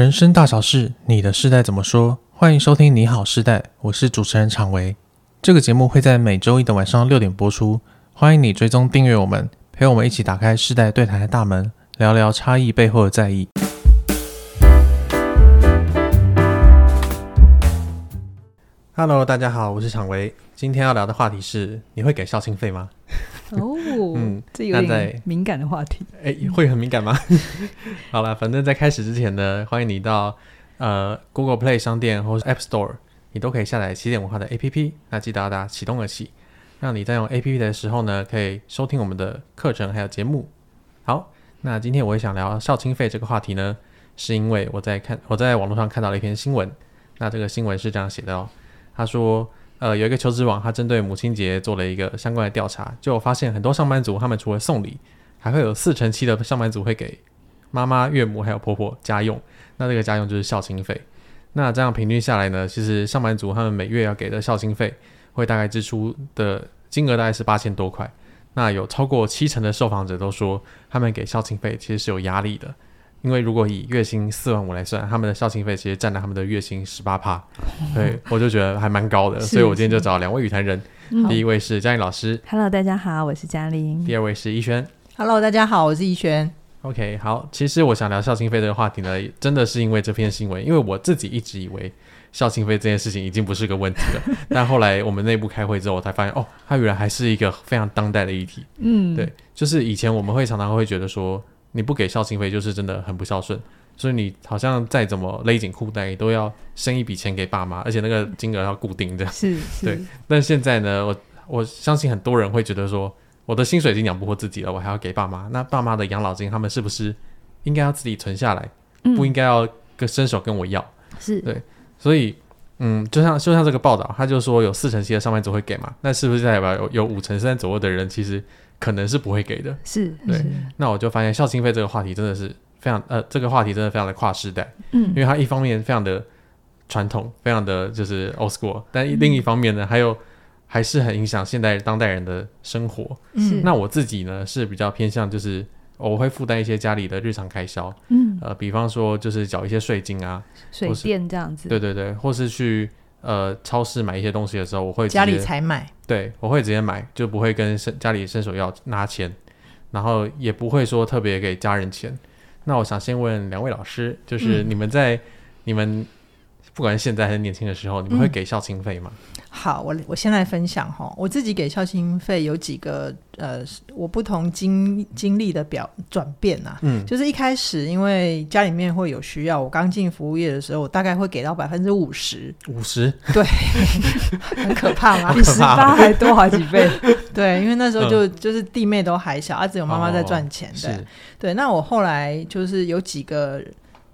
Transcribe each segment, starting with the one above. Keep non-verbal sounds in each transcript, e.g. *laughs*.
人生大小事，你的世代怎么说？欢迎收听《你好世代》，我是主持人常维。这个节目会在每周一的晚上六点播出，欢迎你追踪订阅我们，陪我们一起打开世代对谈的大门，聊聊差异背后的在意。Hello，大家好，我是常维。今天要聊的话题是：你会给校庆费吗？哦，嗯，这有点敏感的话题。哎，会很敏感吗？*laughs* 好了，反正在开始之前呢，欢迎你到呃 Google Play 商店或是 App Store，你都可以下载起点文化的 APP。那记得要大家启动了起，让你在用 APP 的时候呢，可以收听我们的课程还有节目。好，那今天我也想聊孝清费这个话题呢，是因为我在看我在网络上看到了一篇新闻。那这个新闻是这样写的哦，他说。呃，有一个求职网，它针对母亲节做了一个相关的调查，就发现很多上班族，他们除了送礼，还会有四成七的上班族会给妈妈、岳母还有婆婆家用。那这个家用就是孝亲费。那这样平均下来呢，其实上班族他们每月要给的孝亲费，会大概支出的金额大概是八千多块。那有超过七成的受访者都说，他们给孝亲费其实是有压力的。因为如果以月薪四万五来算，他们的校庆费其实占了他们的月薪十八趴，对，我就觉得还蛮高的，所以我今天就找两位语坛人，第一位是嘉玲老师，Hello，大家好，我是嘉玲；第二位是逸轩，Hello，大家好，我是逸轩。OK，好，其实我想聊校庆费这个话题呢，真的是因为这篇新闻，因为我自己一直以为校庆费这件事情已经不是个问题了，*laughs* 但后来我们内部开会之后，我才发现，哦，它原来还是一个非常当代的议题。嗯，对，就是以前我们会常常会觉得说。你不给孝心费，就是真的很不孝顺。所以你好像再怎么勒紧裤带，都要生一笔钱给爸妈，而且那个金额要固定的。*laughs* 是，对。但现在呢，我我相信很多人会觉得说，我的薪水已经养不活自己了，我还要给爸妈。那爸妈的养老金，他们是不是应该要自己存下来？不应该要跟伸手跟我要？是对。所以，嗯，就像就像这个报道，他就说有四成七的上班族会给嘛，那是不是代表有有五成三左右的人其实？可能是不会给的，是对。是。那我就发现孝心费这个话题真的是非常呃，这个话题真的非常的跨时代，嗯，因为它一方面非常的传统，非常的就是 old school，但另一方面呢，嗯、还有还是很影响现代当代人的生活。嗯，那我自己呢是比较偏向就是我会负担一些家里的日常开销，嗯，呃，比方说就是缴一些税金啊，水电这样子，对对对，或是去。呃，超市买一些东西的时候，我会家里才买，对，我会直接买，就不会跟伸家里伸手要拿钱，然后也不会说特别给家人钱。那我想先问两位老师，就是你们在、嗯、你们不管是现在还是年轻的时候，你们会给孝亲费吗？嗯好，我我先来分享哈，我自己给孝亲费有几个呃，我不同经经历的表转变呐、啊，嗯，就是一开始因为家里面会有需要，我刚进服务业的时候，我大概会给到百分之五十，五十，对，*laughs* 很可怕吗？*laughs* 比十八还多好几倍，对，因为那时候就、嗯、就是弟妹都还小，啊，只有妈妈在赚钱的，哦、对，那我后来就是有几个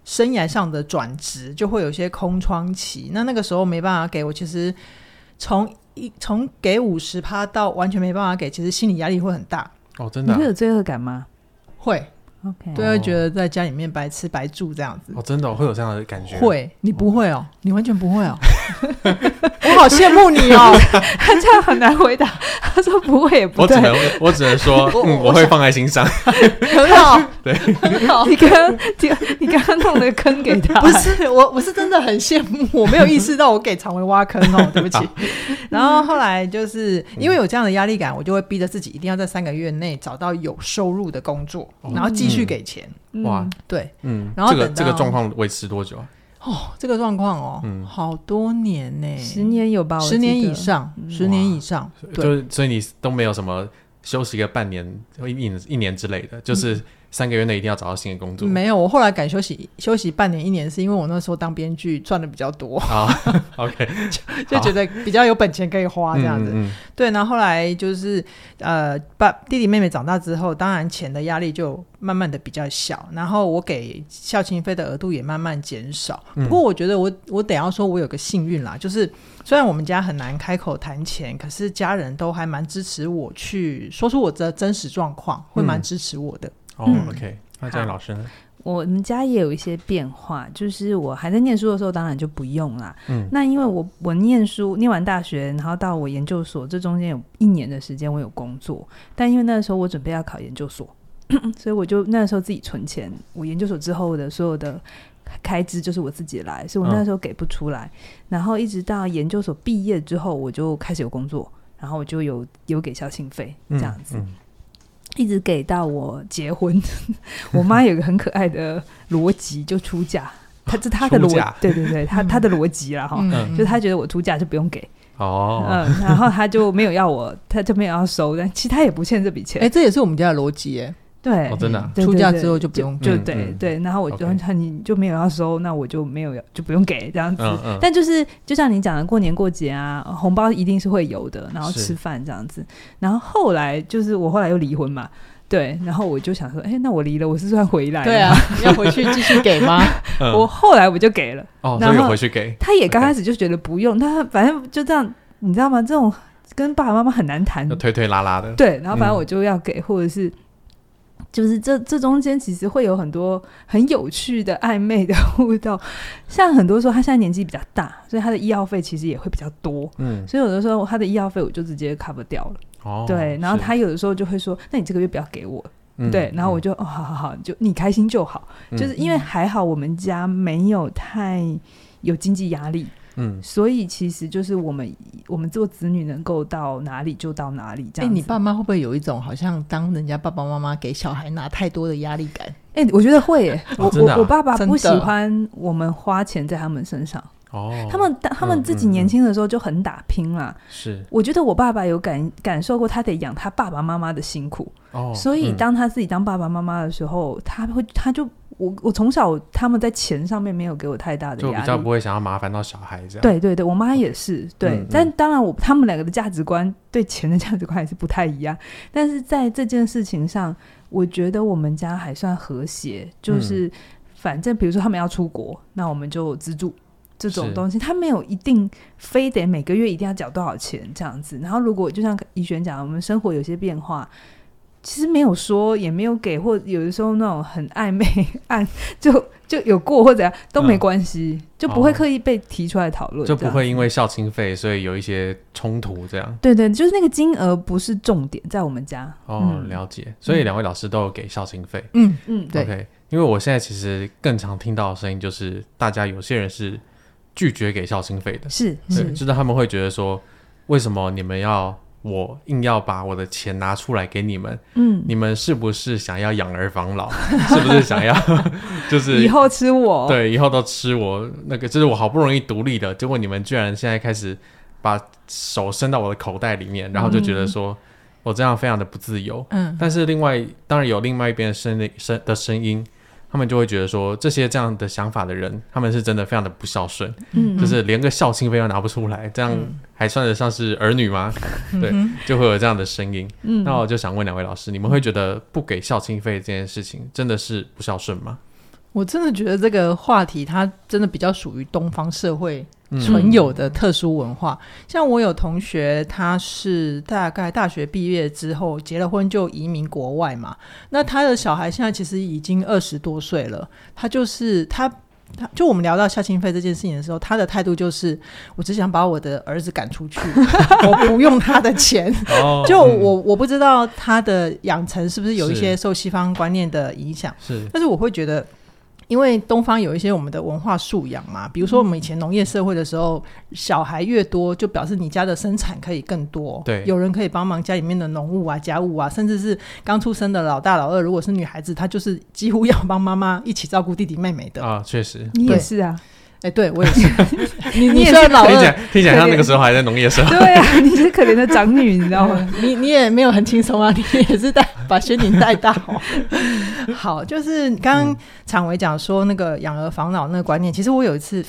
生涯上的转职，就会有些空窗期，那那个时候没办法给我，其实。从一从给五十趴到完全没办法给，其实心理压力会很大哦，真的、啊。你会有罪恶感吗？会。对，会觉得在家里面白吃白住这样子。哦，真的、哦、会有这样的感觉？会，你不会哦，你完全不会哦。*laughs* 我好羡慕你哦，*laughs* 他这样很难回答。他说不会也不对，我只能我只能说，嗯，我会放在心上。*laughs* 很好，对，很好。你刚刚你刚刚弄了个坑给他，不是我，我是真的很羡慕，我没有意识到我给常威挖坑哦，对不起。然后后来就是因为有这样的压力感，我就会逼着自己一定要在三个月内找到有收入的工作，然后继续去给钱、嗯、哇，对，嗯，然后这个这个状况维持多久啊？哦，这个状况哦，嗯，好多年呢，十年有吧？十年以上，十年以上，对，就所以你都没有什么休息个半年、一年、一年之类的，就是。嗯三个月内一定要找到新的工作。没有，我后来改休息休息半年一年，是因为我那时候当编剧赚的比较多。啊，OK，*laughs* 就，就觉得比较有本钱可以花这样子。嗯嗯、对，然后后来就是呃，爸弟弟妹妹长大之后，当然钱的压力就慢慢的比较小，然后我给孝亲费的额度也慢慢减少。不过我觉得我我等要说我有个幸运啦，就是虽然我们家很难开口谈钱，可是家人都还蛮支持我去说出我的真实状况，会蛮支持我的。嗯哦、oh，OK，那嘉玲老师呢？我们家也有一些变化，就是我还在念书的时候，当然就不用啦。嗯，那因为我我念书念完大学，然后到我研究所，这中间有一年的时间我有工作，但因为那个时候我准备要考研究所，*clears throat* 所以我就那个时候自己存钱。我研究所之后的所有的开支就是我自己来，所以我那时候给不出来。嗯、然后一直到研究所毕业之后，我就开始有工作，然后我就有有给孝庆费这样子。嗯嗯一直给到我结婚，*laughs* 我妈有个很可爱的逻辑，就出嫁，她这她的逻辑，对对对，她她的逻辑啦哈，就是她觉得我出嫁就不用给哦，嗯，然后她就没有要我，她就没有要收，但其实她也不欠这笔钱，哎，这也是我们家的逻辑哎。对，真的出嫁之后就不用，就对对。然后我就他你就没有要收，那我就没有要，就不用给这样子。但就是就像你讲的，过年过节啊，红包一定是会有的，然后吃饭这样子。然后后来就是我后来又离婚嘛，对。然后我就想说，哎，那我离了，我是算回来？对啊，要回去继续给吗？*laughs* 我后来我就给了，然后回去给。他也刚开始就觉得不用，他反正就这样，你知道吗？这种跟爸爸妈妈很难谈，推推拉拉的。对，然后反正我就要给，或者是。就是这这中间其实会有很多很有趣的暧昧的互动，像很多时候他现在年纪比较大，所以他的医药费其实也会比较多，嗯，所以有的时候他的医药费我就直接 cover 掉了，哦，对，然后他有的时候就会说，那你这个月不要给我，嗯、对，然后我就、嗯、哦，好好好，就你开心就好，嗯、就是因为还好我们家没有太有经济压力。嗯，所以其实就是我们我们做子女能够到哪里就到哪里这样。哎、欸，你爸妈会不会有一种好像当人家爸爸妈妈给小孩拿太多的压力感？哎、欸，我觉得会耶。*laughs* 我、哦啊、我我爸爸不喜欢我们花钱在他们身上。哦，他们他们自己年轻的时候就很打拼啦。是、嗯，嗯、我觉得我爸爸有感感受过他得养他爸爸妈妈的辛苦。哦，所以当他自己当爸爸妈妈的时候，他会他就。我我从小他们在钱上面没有给我太大的压力，就比较不会想要麻烦到小孩这样。对对对，我妈也是对，嗯、但当然我他们两个的价值观对钱的价值观也是不太一样。但是在这件事情上，我觉得我们家还算和谐，就是反正比如说他们要出国，那我们就资助这种东西，他没有一定非得每个月一定要缴多少钱这样子。然后如果就像怡璇讲，我们生活有些变化。其实没有说，也没有给，或有的时候那种很暧昧，*laughs* 暗就就有过或者怎样都没关系，嗯、就不会刻意被提出来讨论，就不会因为校庆费所以有一些冲突这样。对对，就是那个金额不是重点，在我们家。哦，了解。所以两位老师都有给校庆费。嗯嗯，对。OK，因为我现在其实更常听到的声音就是，大家有些人是拒绝给校庆费的，是是，就是他们会觉得说，为什么你们要？我硬要把我的钱拿出来给你们，嗯，你们是不是想要养儿防老？*laughs* 是不是想要 *laughs* 就是以后吃我？对，以后都吃我。那个就是我好不容易独立的，结果你们居然现在开始把手伸到我的口袋里面，然后就觉得说我这样非常的不自由。嗯，但是另外当然有另外一边的声声的声音。他们就会觉得说，这些这样的想法的人，他们是真的非常的不孝顺，嗯，就是连个孝亲费都拿不出来，这样还算得上是儿女吗？嗯、*laughs* 对，就会有这样的声音。嗯，那我就想问两位老师，你们会觉得不给孝亲费这件事情真的是不孝顺吗？我真的觉得这个话题，它真的比较属于东方社会存有的特殊文化。嗯、像我有同学，他是大概大学毕业之后结了婚就移民国外嘛。那他的小孩现在其实已经二十多岁了。他就是他，他就我们聊到孝亲费这件事情的时候，他的态度就是：我只想把我的儿子赶出去，*laughs* 我不用他的钱。就我我不知道他的养成是不是有一些受西方观念的影响，是，但是我会觉得。因为东方有一些我们的文化素养嘛，比如说我们以前农业社会的时候，小孩越多就表示你家的生产可以更多，对，有人可以帮忙家里面的农务啊、家务啊，甚至是刚出生的老大、老二，如果是女孩子，她就是几乎要帮妈妈一起照顾弟弟妹妹的啊。确实，你也是啊。哎，对我也是，*laughs* 你你也是老二，听起来听起来像那个时候还在农业社会。*laughs* 对啊，*laughs* 你是可怜的长女，你知道吗？你你也没有很轻松啊，你也是带把轩宁带大。好，就是刚刚昶维讲说那个养儿防老那个观念，其实我有一次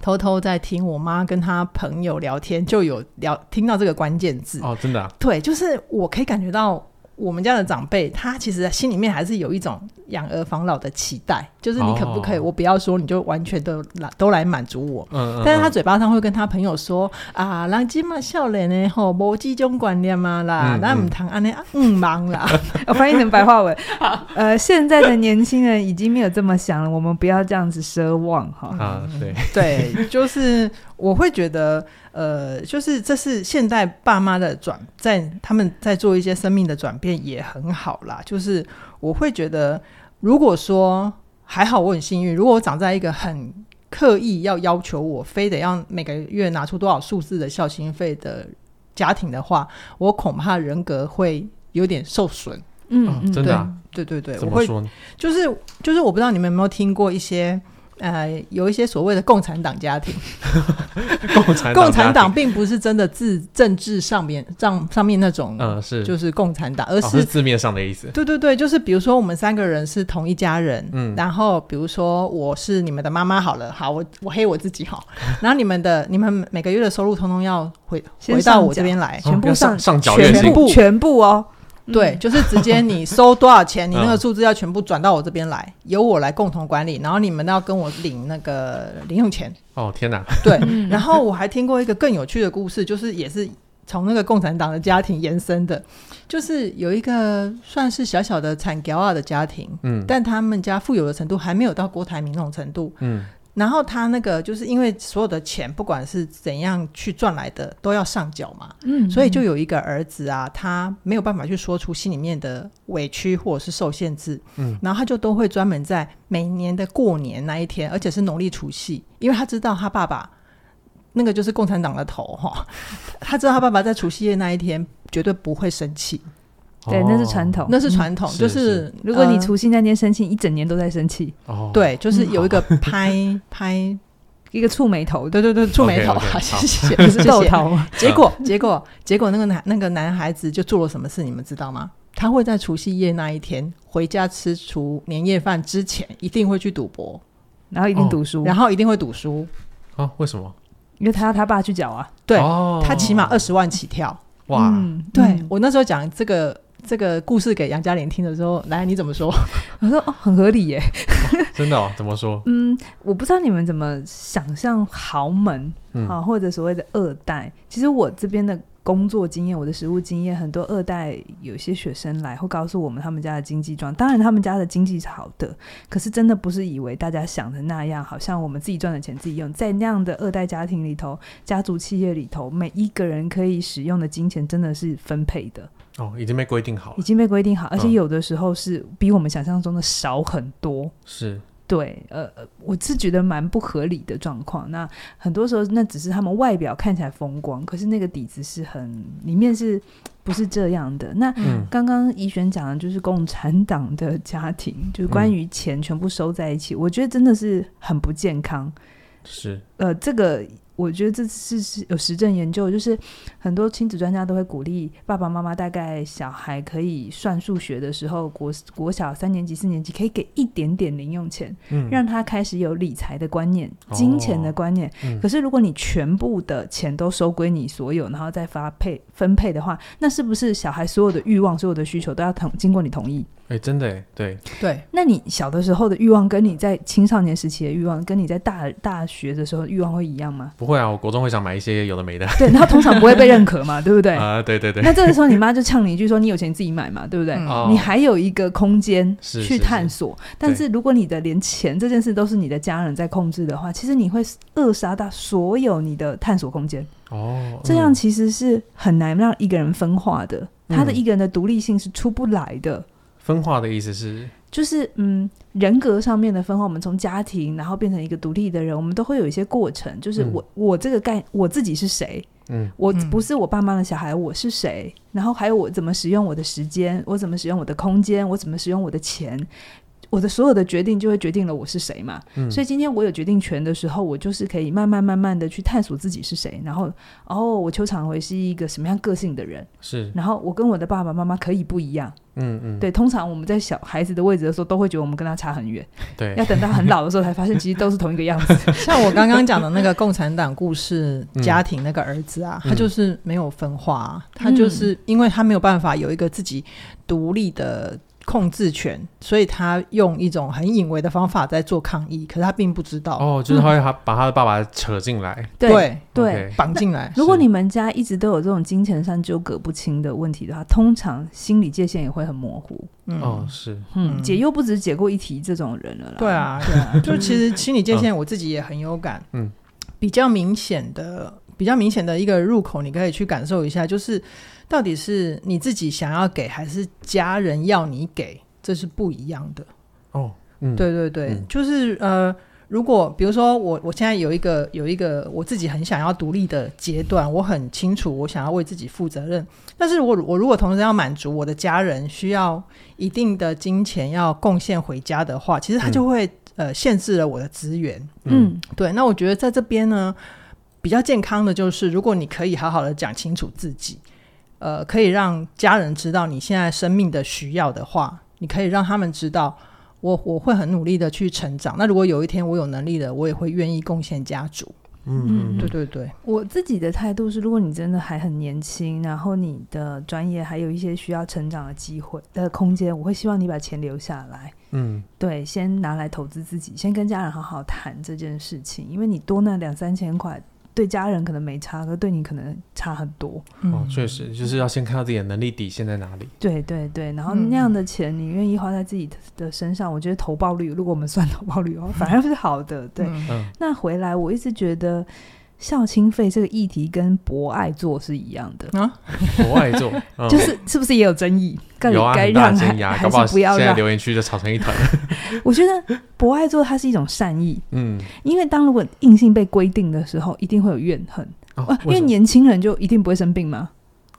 偷偷在听我妈跟她朋友聊天，就有聊听到这个关键字哦，真的，对，就是我可以感觉到。我们家的长辈，他其实心里面还是有一种养儿防老的期待，就是你可不可以，我不要说，你就完全都来都来满足我。嗯嗯。但是他嘴巴上会跟他朋友说啊，人今嘛少年呢吼，无这种观念嘛啦，那唔谈安尼嗯忙啦。*laughs* 我翻译成白话文，*laughs* 呃，现在的年轻人已经没有这么想了，我们不要这样子奢望哈。啊，对对，就是我会觉得。呃，就是这是现代爸妈的转，在他们在做一些生命的转变也很好啦。就是我会觉得，如果说还好我很幸运，如果我长在一个很刻意要要求我非得要每个月拿出多少数字的孝心费的家庭的话，我恐怕人格会有点受损。嗯，哦、真的、啊，对对对，怎么说呢？我会就是就是，我不知道你们有没有听过一些。呃，有一些所谓的共产党家庭，*laughs* 共产共产党并不是真的字政治上面上上面那种，嗯，是。就是共产党，而是，哦、是字面上的意思。对对对，就是比如说我们三个人是同一家人，嗯，然后比如说我是你们的妈妈好了，好，我我黑我自己好，*laughs* 然后你们的你们每个月的收入通通要回回到我这边来，全部上上缴全部。全部哦。对，就是直接你收多少钱，你那个数字要全部转到我这边来，由我来共同管理，然后你们要跟我领那个零用钱。哦，天哪！对，然后我还听过一个更有趣的故事，就是也是从那个共产党的家庭延伸的，就是有一个算是小小的产侨啊的家庭，嗯，但他们家富有的程度还没有到郭台铭那种程度，嗯。然后他那个就是因为所有的钱，不管是怎样去赚来的，都要上缴嘛。嗯，嗯，所以就有一个儿子啊，他没有办法去说出心里面的委屈或者是受限制。嗯，然后他就都会专门在每年的过年那一天，而且是农历除夕，因为他知道他爸爸那个就是共产党的头哈，他知道他爸爸在除夕夜那一天绝对不会生气。对，那是传统，那是传统，就是，如果你除夕那天生气，呃，一整年都在生气。哦，对，就是有一个拍，嗯，*laughs* 拍一个触眉头，对对对，触眉头，谢谢，*laughs* 不是豆头。结果，结果，结果，那个男那个男孩子就做了什么事，你们知道吗？他会在除夕夜那一天回家吃除年夜饭之前，一定会去赌博，然后一定读书，哦，然后一定会赌书。哦，为什么？因为他要他爸去缴啊。对，哦，他起码二十万起跳。哇，嗯，对，嗯，我那时候讲这个。这个故事给杨嘉玲听的时候，来，你怎么说？*laughs* 我说哦，很合理耶。哦、*laughs* 真的哦？怎么说？*laughs* 嗯，我不知道你们怎么想象豪门啊、嗯，或者所谓的二代。其实我这边的工作经验，我的实务经验，很多二代有些学生来会告诉我们他们家的经济状况。当然，他们家的经济是好的，可是真的不是以为大家想的那样，好像我们自己赚的钱自己用。在那样的二代家庭里头，家族企业里头，每一个人可以使用的金钱真的是分配的。哦，已经被规定好了，已经被规定好，而且有的时候是比我们想象中的少很多。嗯、是，对，呃，我是觉得蛮不合理的状况。那很多时候，那只是他们外表看起来风光，可是那个底子是很里面是不是这样的？那刚刚怡璇讲的就是共产党的家庭，就是关于钱全部收在一起，嗯，我觉得真的是很不健康。是，呃，这个。我觉得这是是有实证研究，就是很多亲子专家都会鼓励爸爸妈妈，大概小孩可以算数学的时候，国国小三年级、四年级可以给一点点零用钱，嗯，让他开始有理财的观念、金钱的观念。哦嗯。可是如果你全部的钱都收归你所有，然后再发配分配的话，那是不是小孩所有的欲望、所有的需求都要同经过你同意？哎、欸，真的哎，对对。那你小的时候的欲望，跟你在青少年时期的欲望，跟你在大大学的时候欲望会一样吗？不会啊，我国中会想买一些有的没的。对，然后通常不会被认可嘛，*laughs* 对不对？啊，对对对。那这个时候你妈就呛你一句说：“你有钱自己买嘛，对不对？”嗯、你还有一个空间去探索。是是是，但是如果你的连钱这件事都是你的家人在控制的话，其实你会扼杀到所有你的探索空间。哦、嗯，这样其实是很难让一个人分化的，嗯、他的一个人的独立性是出不来的。分化的意思是，就是嗯，人格上面的分化。我们从家庭，然后变成一个独立的人，我们都会有一些过程。就是我，嗯、我这个概，我自己是谁？嗯，我不是我爸妈的小孩，我是谁？然后还有我怎么使用我的时间，我怎么使用我的空间，我怎么使用我的钱。我的所有的决定就会决定了我是谁嘛，嗯，所以今天我有决定权的时候，我就是可以慢慢慢慢的去探索自己是谁，然后哦，我邱长辉是一个什么样个性的人，是，然后我跟我的爸爸妈妈可以不一样，嗯嗯，对，通常我们在小孩子的位置的时候，都会觉得我们跟他差很远，对，要等到很老的时候才发现，其实都是同一个样子。*laughs* 像我刚刚讲的那个共产党故事家庭那个儿子啊，嗯，他就是没有分化啊，他就是因为他没有办法有一个自己独立的。控制权，所以他用一种很隐微的方法在做抗议，可是他并不知道哦，就是他会他把他的爸爸扯进来，嗯、对对，绑进来。如果你们家一直都有这种金钱上纠葛不清的问题的话，通常心理界限也会很模糊。嗯、哦，是，嗯，解又不止解过一题这种人了啦。对啊，对啊，就其实心理界限我自己也很有感。嗯，比较明显的、比较明显的一个入口，你可以去感受一下，就是。到底是你自己想要给，还是家人要你给？这是不一样的哦。嗯，对对对，嗯、就是呃。如果比如说我我现在有一个有一个我自己很想要独立的阶段，我很清楚我想要为自己负责任，但是我我如果同时要满足我的家人需要一定的金钱要贡献回家的话，其实他就会、嗯、呃限制了我的资源。嗯，对。那我觉得在这边呢，比较健康的就是，如果你可以好好的讲清楚自己，呃，可以让家人知道你现在生命的需要的话，你可以让他们知道。我我会很努力的去成长。那如果有一天我有能力了，我也会愿意贡献家族。嗯，对对对。我自己的态度是，如果你真的还很年轻，然后你的专业还有一些需要成长的机会的空间，我会希望你把钱留下来。嗯，对，先拿来投资自己，先跟家人好好谈这件事情，因为你多那两三千块。对家人可能没差，可对你可能差很多。嗯、哦，确实，就是要先看到自己的能力底线在哪里。对对对，然后那样的钱，你愿意花在自己的身上，嗯、我觉得投报率，如果我们算投报率的话，反而是好的。对，嗯、那回来我一直觉得。孝亲费这个议题跟博爱座是一样的啊，博爱座、嗯、就是是不是也有争议？有啊，该让还还是不要让？现在留言区就吵成一团。*laughs* 我觉得博爱座它是一种善意，嗯，因为当如果硬性被规定的时候，一定会有怨恨，哦啊、因为年轻人就一定不会生病吗？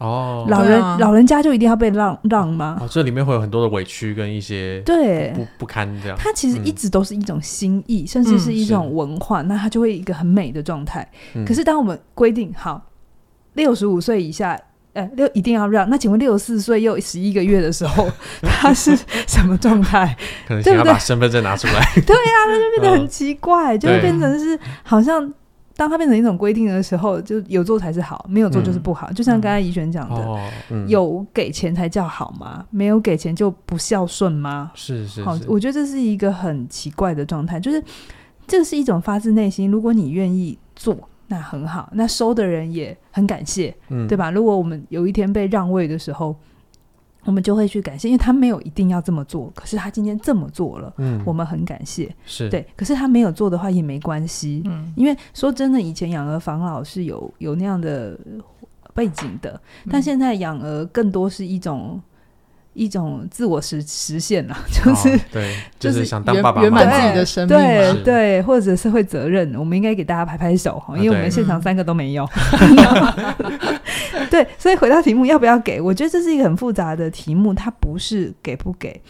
哦，老人、啊、老人家就一定要被让让吗？哦，这里面会有很多的委屈跟一些对不不堪这样。它其实一直都是一种心意，嗯、甚至是一种文化，嗯、那它就会一个很美的状态。嗯、可是当我们规定好六十五岁以下，呃，六一定要让，那请问六十四岁又十一个月的时候，*laughs* 他是什么状态？可能要把身份证拿出来。对呀、啊，那就变得很奇怪，嗯、就会变成是好像。当它变成一种规定的时候，就有做才是好，没有做就是不好。嗯、就像刚才怡璇讲的，有给钱才叫好吗？没有给钱就不孝顺吗？是是是。好，我觉得这是一个很奇怪的状态，就是这是一种发自内心。如果你愿意做，那很好，那收的人也很感谢，嗯、对吧？如果我们有一天被让位的时候。我们就会去感谢，因为他没有一定要这么做，可是他今天这么做了，嗯，我们很感谢，是对。可是他没有做的话也没关系，嗯，因为说真的，以前养儿防老是有有那样的背景的，但现在养儿更多是一种。一种自我实实现了，就是、哦、对，*laughs* 就是想当爸爸圆满自己的生命，对对，或者社会责任，我们应该给大家拍拍手哈，因为我们现场三个都没有。*laughs* *laughs* 对，所以回到题目，要不要给？我觉得这是一个很复杂的题目，它不是给不给，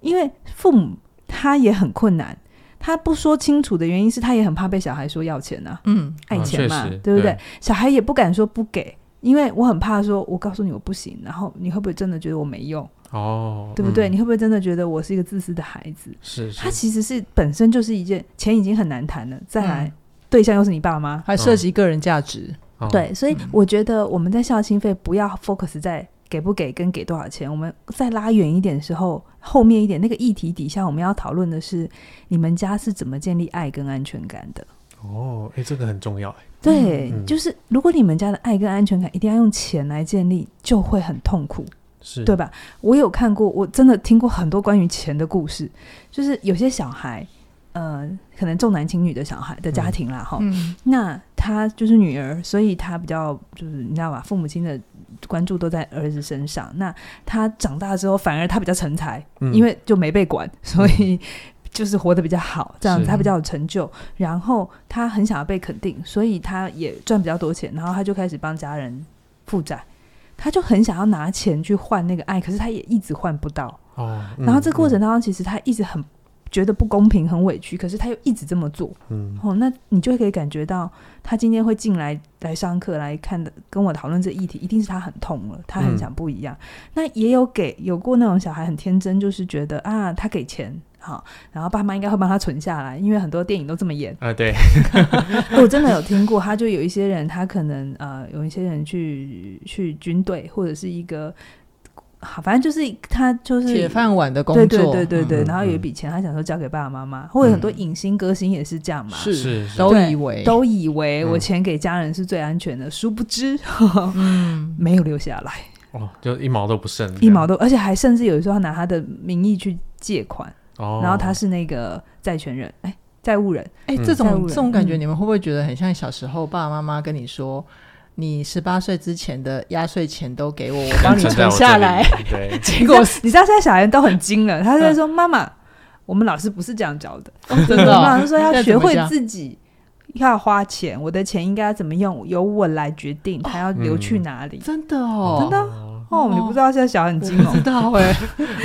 因为父母他也很困难，他不说清楚的原因是他也很怕被小孩说要钱啊，嗯，爱钱嘛，哦、对不对？对小孩也不敢说不给。因为我很怕说，我告诉你我不行，然后你会不会真的觉得我没用？哦，对不对？嗯、你会不会真的觉得我是一个自私的孩子？是，是，他其实是本身就是一件钱已经很难谈了，再来、嗯、对象又是你爸妈，还涉及个人价值。哦、对，所以我觉得我们在孝心费不要 focus 在给不给跟给多少钱，我们再拉远一点的时候，后面一点那个议题底下，我们要讨论的是你们家是怎么建立爱跟安全感的。哦，哎，这个很重要哎。对，嗯、就是如果你们家的爱跟安全感一定要用钱来建立，就会很痛苦，是对吧？我有看过，我真的听过很多关于钱的故事，就是有些小孩，呃，可能重男轻女的小孩的家庭啦，哈、嗯，那他就是女儿，所以他比较就是你知道吧，父母亲的关注都在儿子身上。那他长大之后，反而他比较成才，嗯、因为就没被管，所以。嗯就是活得比较好，这样子他比较有成就，然后他很想要被肯定，所以他也赚比较多钱，然后他就开始帮家人负债，他就很想要拿钱去换那个爱，可是他也一直换不到。哦，嗯、然后这过程当中，其实他一直很觉得不公平，很委屈，可是他又一直这么做。嗯，哦，那你就可以感觉到，他今天会进来来上课来看的，跟我讨论这议题，一定是他很痛了，他很想不一样。嗯、那也有给有过那种小孩很天真，就是觉得啊，他给钱。好，然后爸妈应该会帮他存下来，因为很多电影都这么演啊。对，*laughs* 我真的有听过，他就有一些人，他可能呃，有一些人去去军队或者是一个好，反正就是他就是铁饭碗的工作，对对对对对。嗯、然后有一笔钱，他想说交给爸爸妈妈，嗯、或者很多影星歌星也是这样嘛，是是，都以为都以为我钱给家人是最安全的，嗯、殊不知，嗯，*laughs* 没有留下来哦，就一毛都不剩，一毛都，而且还甚至有时候拿他的名义去借款。哦，然后他是那个债权人，哎，债务人，哎，这种这种感觉，你们会不会觉得很像小时候爸爸妈妈跟你说，你十八岁之前的压岁钱都给我，我帮你存下来。对，*laughs* 结果你知道现在小孩都很精了，他就会说妈妈，我们老师不是这样教的，哦、真的、*laughs* 哦。我们老师说要学会自己要花钱，我的钱应该要怎么用，由我来决定，他要流去哪里。真的哦，真的哦，哦，你不知道现在小孩很精哦，知道哎，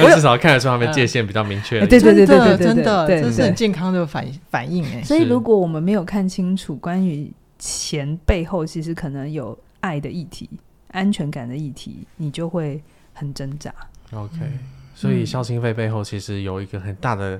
我至少看得出他们界限比较明确、嗯。对对对对对对，真的，对，这是很健康的反反应哎。所以如果我们没有看清楚关于钱背后，其实可能有爱的议题、安全感的议题，你就会很挣扎。OK，、嗯、所以孝心费背后其实有一个很大的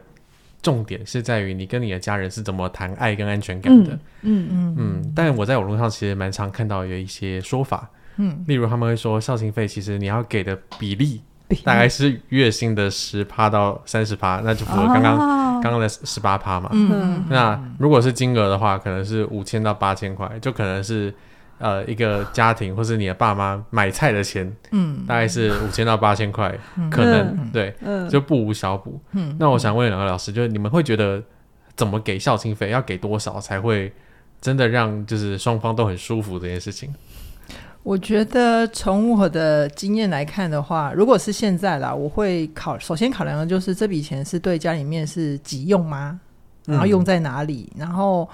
重点，是在于你跟你的家人是怎么谈爱跟安全感的。嗯嗯嗯。但我在网络上其实蛮常看到有一些说法，嗯，例如他们会说孝心费其实你要给的比例 *laughs* 大概是月薪的十趴到三十趴，那就符合刚刚刚刚的十八趴嘛。嗯。那如果是金额的话，可能是五千到八千块，就可能是。呃，一个家庭或是你的爸妈买菜的钱，嗯，大概是五千到八千块，嗯，可能，嗯，对，嗯，就不无小补。嗯，那我想问两位老师，就是你们会觉得怎么给孝亲费，要给多少才会真的让就是双方都很舒服这件事情？我觉得从我的经验来看的话，如果是现在啦，我会考首先考量的就是这笔钱是对家里面是急用吗？然后用在哪里？嗯，然后。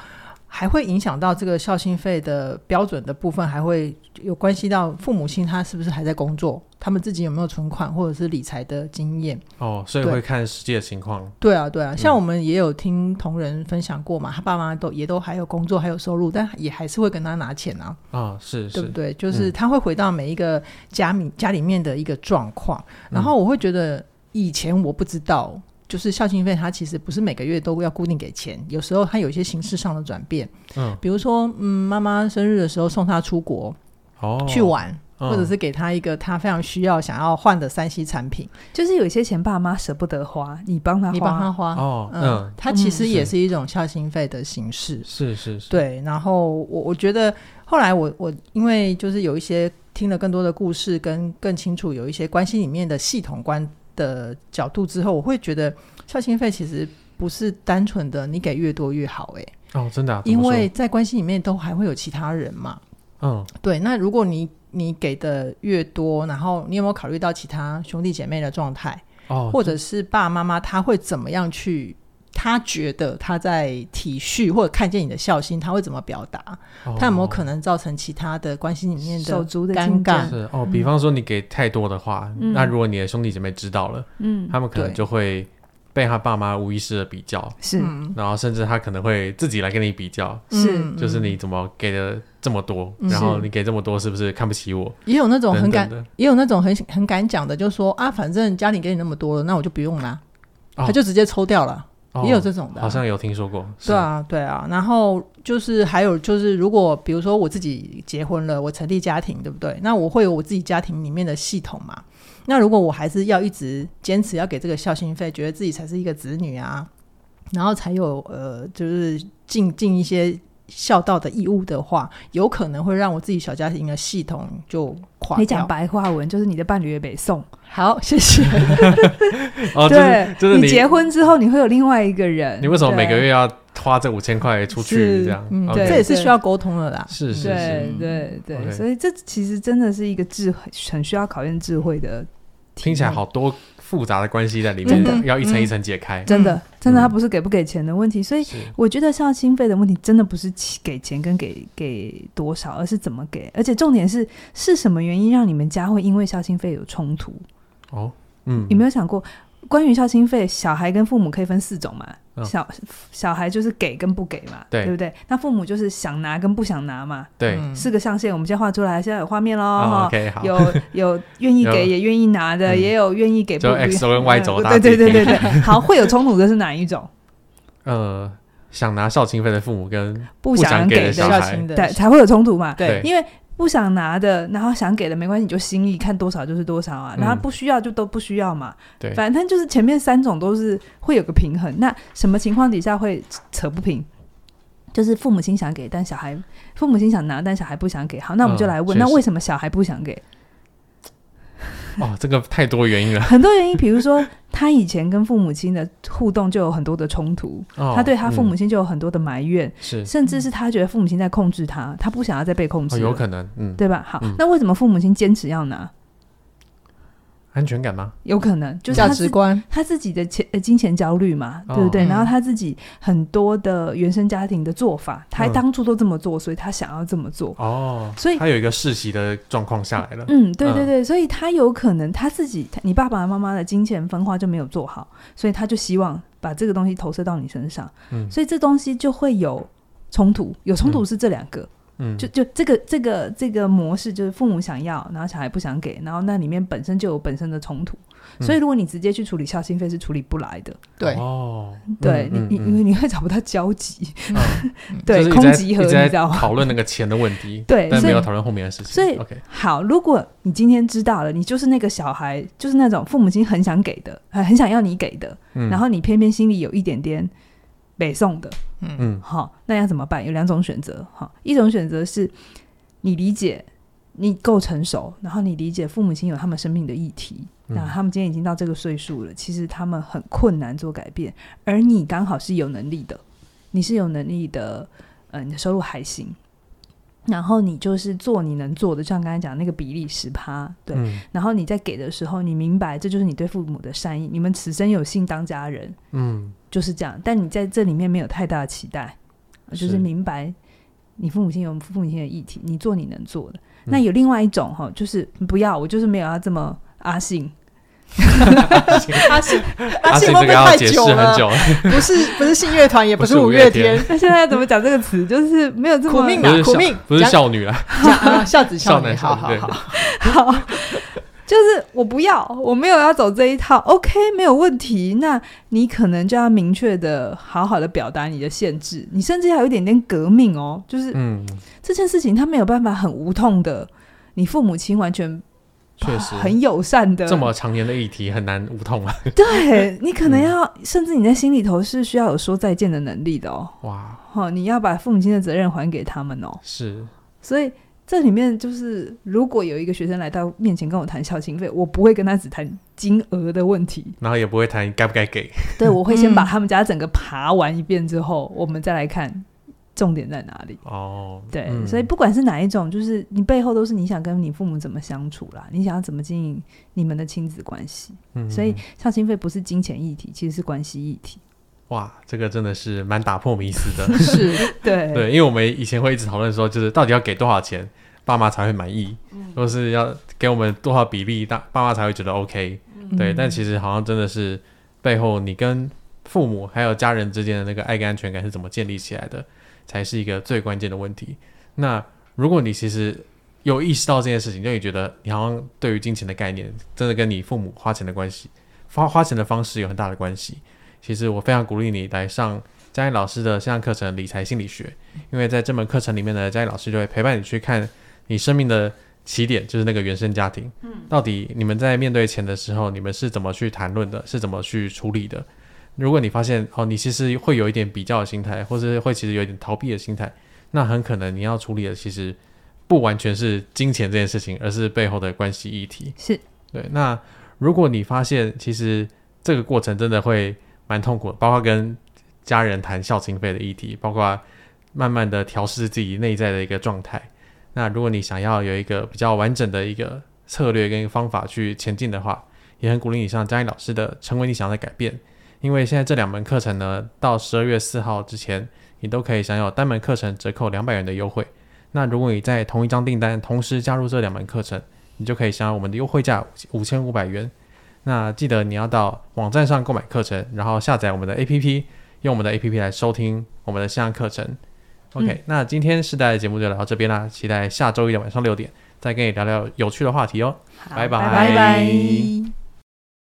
还会影响到这个孝心费的标准的部分，还会有关系到父母亲他是不是还在工作，他们自己有没有存款或者是理财的经验哦，所以会看实际的情况。对啊，对啊，像我们也有听同仁分享过嘛，嗯、他爸妈都也都还有工作，还有收入，但也还是会跟他拿钱啊。啊、哦，是，是，对不对？就是他会回到每一个家里家里面的一个状况，嗯、然后我会觉得以前我不知道。就是孝心费，它其实不是每个月都要固定给钱，有时候它有一些形式上的转变。嗯，比如说，嗯，妈妈生日的时候送她出国，哦，去玩，嗯，或者是给她一个她非常需要、想要换的三 C 产品。就是有一些钱爸妈舍不得花，你帮他花，你帮他花。哦，嗯，它其实也是一种孝心费的形式。是是是。对，然后我我觉得后来我我因为就是有一些听了更多的故事，跟更清楚有一些关系里面的系统观。的角度之后，我会觉得孝心费其实不是单纯的你给越多越好，欸，哎哦，真的，啊，因为在关系里面都还会有其他人嘛，嗯，对。那如果你你给的越多，然后你有没有考虑到其他兄弟姐妹的状态，哦，或者是爸爸妈妈他会怎么样去？他觉得他在体恤或者看见你的孝心，他会怎么表达？哦、他有没有可能造成其他的关系里面的手足的尴尬？是哦，比方说你给太多的话，嗯、那如果你的兄弟姐妹知道了，嗯，他们可能就会被他爸妈无意识的比较，是，然后甚至他可能会自己来跟你比较，是，就是你怎么给的这么多，嗯、然后你给这么多，是不是看不起我？也有那种很敢，也有那种很很敢讲的，就是说啊，反正家里给你那么多了，那我就不用啦，哦、他就直接抽掉了。也有这种的、好像有听说过。对啊，对啊。然后就是还有就是，如果比如说我自己结婚了，我成立家庭，对不对？那我会有我自己家庭里面的系统嘛。那如果我还是要一直坚持要给这个孝心费，觉得自己才是一个子女啊，然后才有呃，就是尽尽一些。孝道的义务的话，有可能会让我自己小家庭的系统就垮掉。你讲白话文，就是你的伴侣也被送。好，谢谢。*laughs* 哦，对，就是你结婚之后，你会有另外一个人。你为什么每个月要花这五千块出去？这样，嗯，对，这也是需要沟通的啦。是是是，对对对，所以这其实真的是一个智慧，很需要考验智慧的。听起来好多复杂的关系在里面，的要一层一层解开。真的，真的，他不是给不给钱的问题。所以我觉得孝心费的问题真的不是给钱跟给给多少，而是怎么给。而且重点是，是什么原因让你们家会因为孝心费有冲突？哦，嗯，有没有想过，关于孝亲费，小孩跟父母可以分四种嘛？小小孩就是给跟不给嘛，对，对不对？那父母就是想拿跟不想拿嘛，对，四个象限，我们先画出来，现在有画面喽。哦 okay, 好，有有愿意给 *laughs* 也愿意拿的，也有愿意给不给。就 X 轴跟 Y 轴，对对对对对。好，会有冲突的是哪一种？*laughs* 呃，想拿孝亲费的父母跟不想给的孝亲的，对，才会有冲突嘛。对，因为。不想拿的，然后想给的没关系，你就心意看多少就是多少啊。然后不需要就都不需要嘛。对，反正就是前面三种都是会有个平衡。那什么情况底下会扯不平？就是父母亲想给，但小孩父母亲想拿，但小孩不想给。好，那我们就来问，那为什么小孩不想给？哦，这个太多原因了。*laughs* 很多原因，比如说他以前跟父母亲的互动就有很多的冲突，哦、他对他父母亲就有很多的埋怨，甚至是他觉得父母亲在控制他，他不想要再被控制、哦，有可能，嗯，对吧？好，嗯、那为什么父母亲坚持要拿？安全感吗？有可能，就是价值观，他自己的钱呃金钱焦虑嘛，哦、对不对？然后他自己很多的原生家庭的做法，他当初都这么做，所以他想要这么做。哦，所以他有一个世袭的状况下来了。嗯，对对对，所以他有可能他自己，你爸爸妈妈的金钱分化就没有做好，所以他就希望把这个东西投射到你身上。嗯，所以这东西就会有冲突，有冲突是这两个。嗯嗯，就就这个这个这个模式，就是父母想要，然后小孩不想给，然后那里面本身就有本身的冲突，嗯、所以如果你直接去处理孝心费，是处理不来的。对哦，对你你因为你会找不到交集，嗯、*laughs* 对，空集合，你知道吗？讨论那个钱的问题，*laughs* 对，但没有讨论后面的事情。所以 OK，好，如果你今天知道了，你就是那个小孩，就是那种父母亲很想给的，很想要你给的，嗯、然后你偏偏心里有一点点北宋的，嗯嗯，好，那要怎么办？有两种选择，哈，一种选择是。你理解，你够成熟，然后你理解父母亲有他们生命的议题，那、嗯、他们今天已经到这个岁数了，其实他们很困难做改变，而你刚好是有能力的，你是有能力的，呃，你的收入还行，然后你就是做你能做的，像刚才讲的那个比例十趴，对，嗯、然后你在给的时候，你明白这就是你对父母的善意，你们此生有幸当家人，嗯，就是这样，但你在这里面没有太大的期待，就是明白。你父母亲有父母亲的议题，你做你能做的。嗯、那有另外一种哈，就是不要，我就是没有要这么阿信。*laughs* 阿信，阿信会不会太久了？不是，不是信乐团，也不是五月天。那现在要怎么讲这个词？就是没有这么苦命啊，苦命，不是少女啊，孝子孝女，好好好好。*laughs* 就是我不要，我没有要走这一套，OK，没有问题。那你可能就要明确的、好好的表达你的限制，你甚至还有一点点革命哦。就是，嗯，这件事情他没有办法很无痛的，你父母亲完全确实很友善的，这么常年的议题很难无痛啊。*laughs* 对，你可能要，嗯、甚至你在心里头是需要有说再见的能力的哦。哇，哦，你要把父母亲的责任还给他们哦。是，所以。这里面就是，如果有一个学生来到面前跟我谈孝心费，我不会跟他只谈金额的问题，然后也不会谈该不该给。对，我会先把他们家整个爬完一遍之后，嗯、我们再来看重点在哪里。哦，对，嗯、所以不管是哪一种，就是你背后都是你想跟你父母怎么相处啦，你想要怎么经营你们的亲子关系。嗯，所以孝心费不是金钱议题，其实是关系议题。哇，这个真的是蛮打破迷思的。是，*laughs* 对对，因为我们以前会一直讨论说，就是到底要给多少钱，爸妈才会满意，嗯、或是要给我们多少比例，大爸妈才会觉得 OK。嗯、对，但其实好像真的是背后你跟父母还有家人之间的那个爱跟安全感是怎么建立起来的，才是一个最关键的问题。那如果你其实有意识到这件事情，就你觉得你好像对于金钱的概念，真的跟你父母花钱的关系，花花钱的方式有很大的关系。其实我非常鼓励你来上佳音老师的线上课程《理财心理学》，因为在这门课程里面呢，佳音老师就会陪伴你去看你生命的起点，就是那个原生家庭。嗯，到底你们在面对钱的时候，你们是怎么去谈论的，是怎么去处理的？如果你发现哦，你其实会有一点比较的心态，或者会其实有一点逃避的心态，那很可能你要处理的其实不完全是金钱这件事情，而是背后的关系议题。是对。那如果你发现其实这个过程真的会蛮痛苦的，包括跟家人谈孝亲费的议题，包括慢慢的调试自己内在的一个状态。那如果你想要有一个比较完整的一个策略跟方法去前进的话，也很鼓励你上佳音老师的《成为你想要的改变》，因为现在这两门课程呢，到十二月四号之前，你都可以享有单门课程折扣两百元的优惠。那如果你在同一张订单同时加入这两门课程，你就可以享有我们的优惠价五千五百元。那记得你要到网站上购买课程，然后下载我们的 APP，用我们的 APP 来收听我们的线上课程。OK，、嗯、那今天世代的节目就聊到这边啦，期待下周一的晚上六点再跟你聊聊有趣的话题哦。好拜拜。拜拜。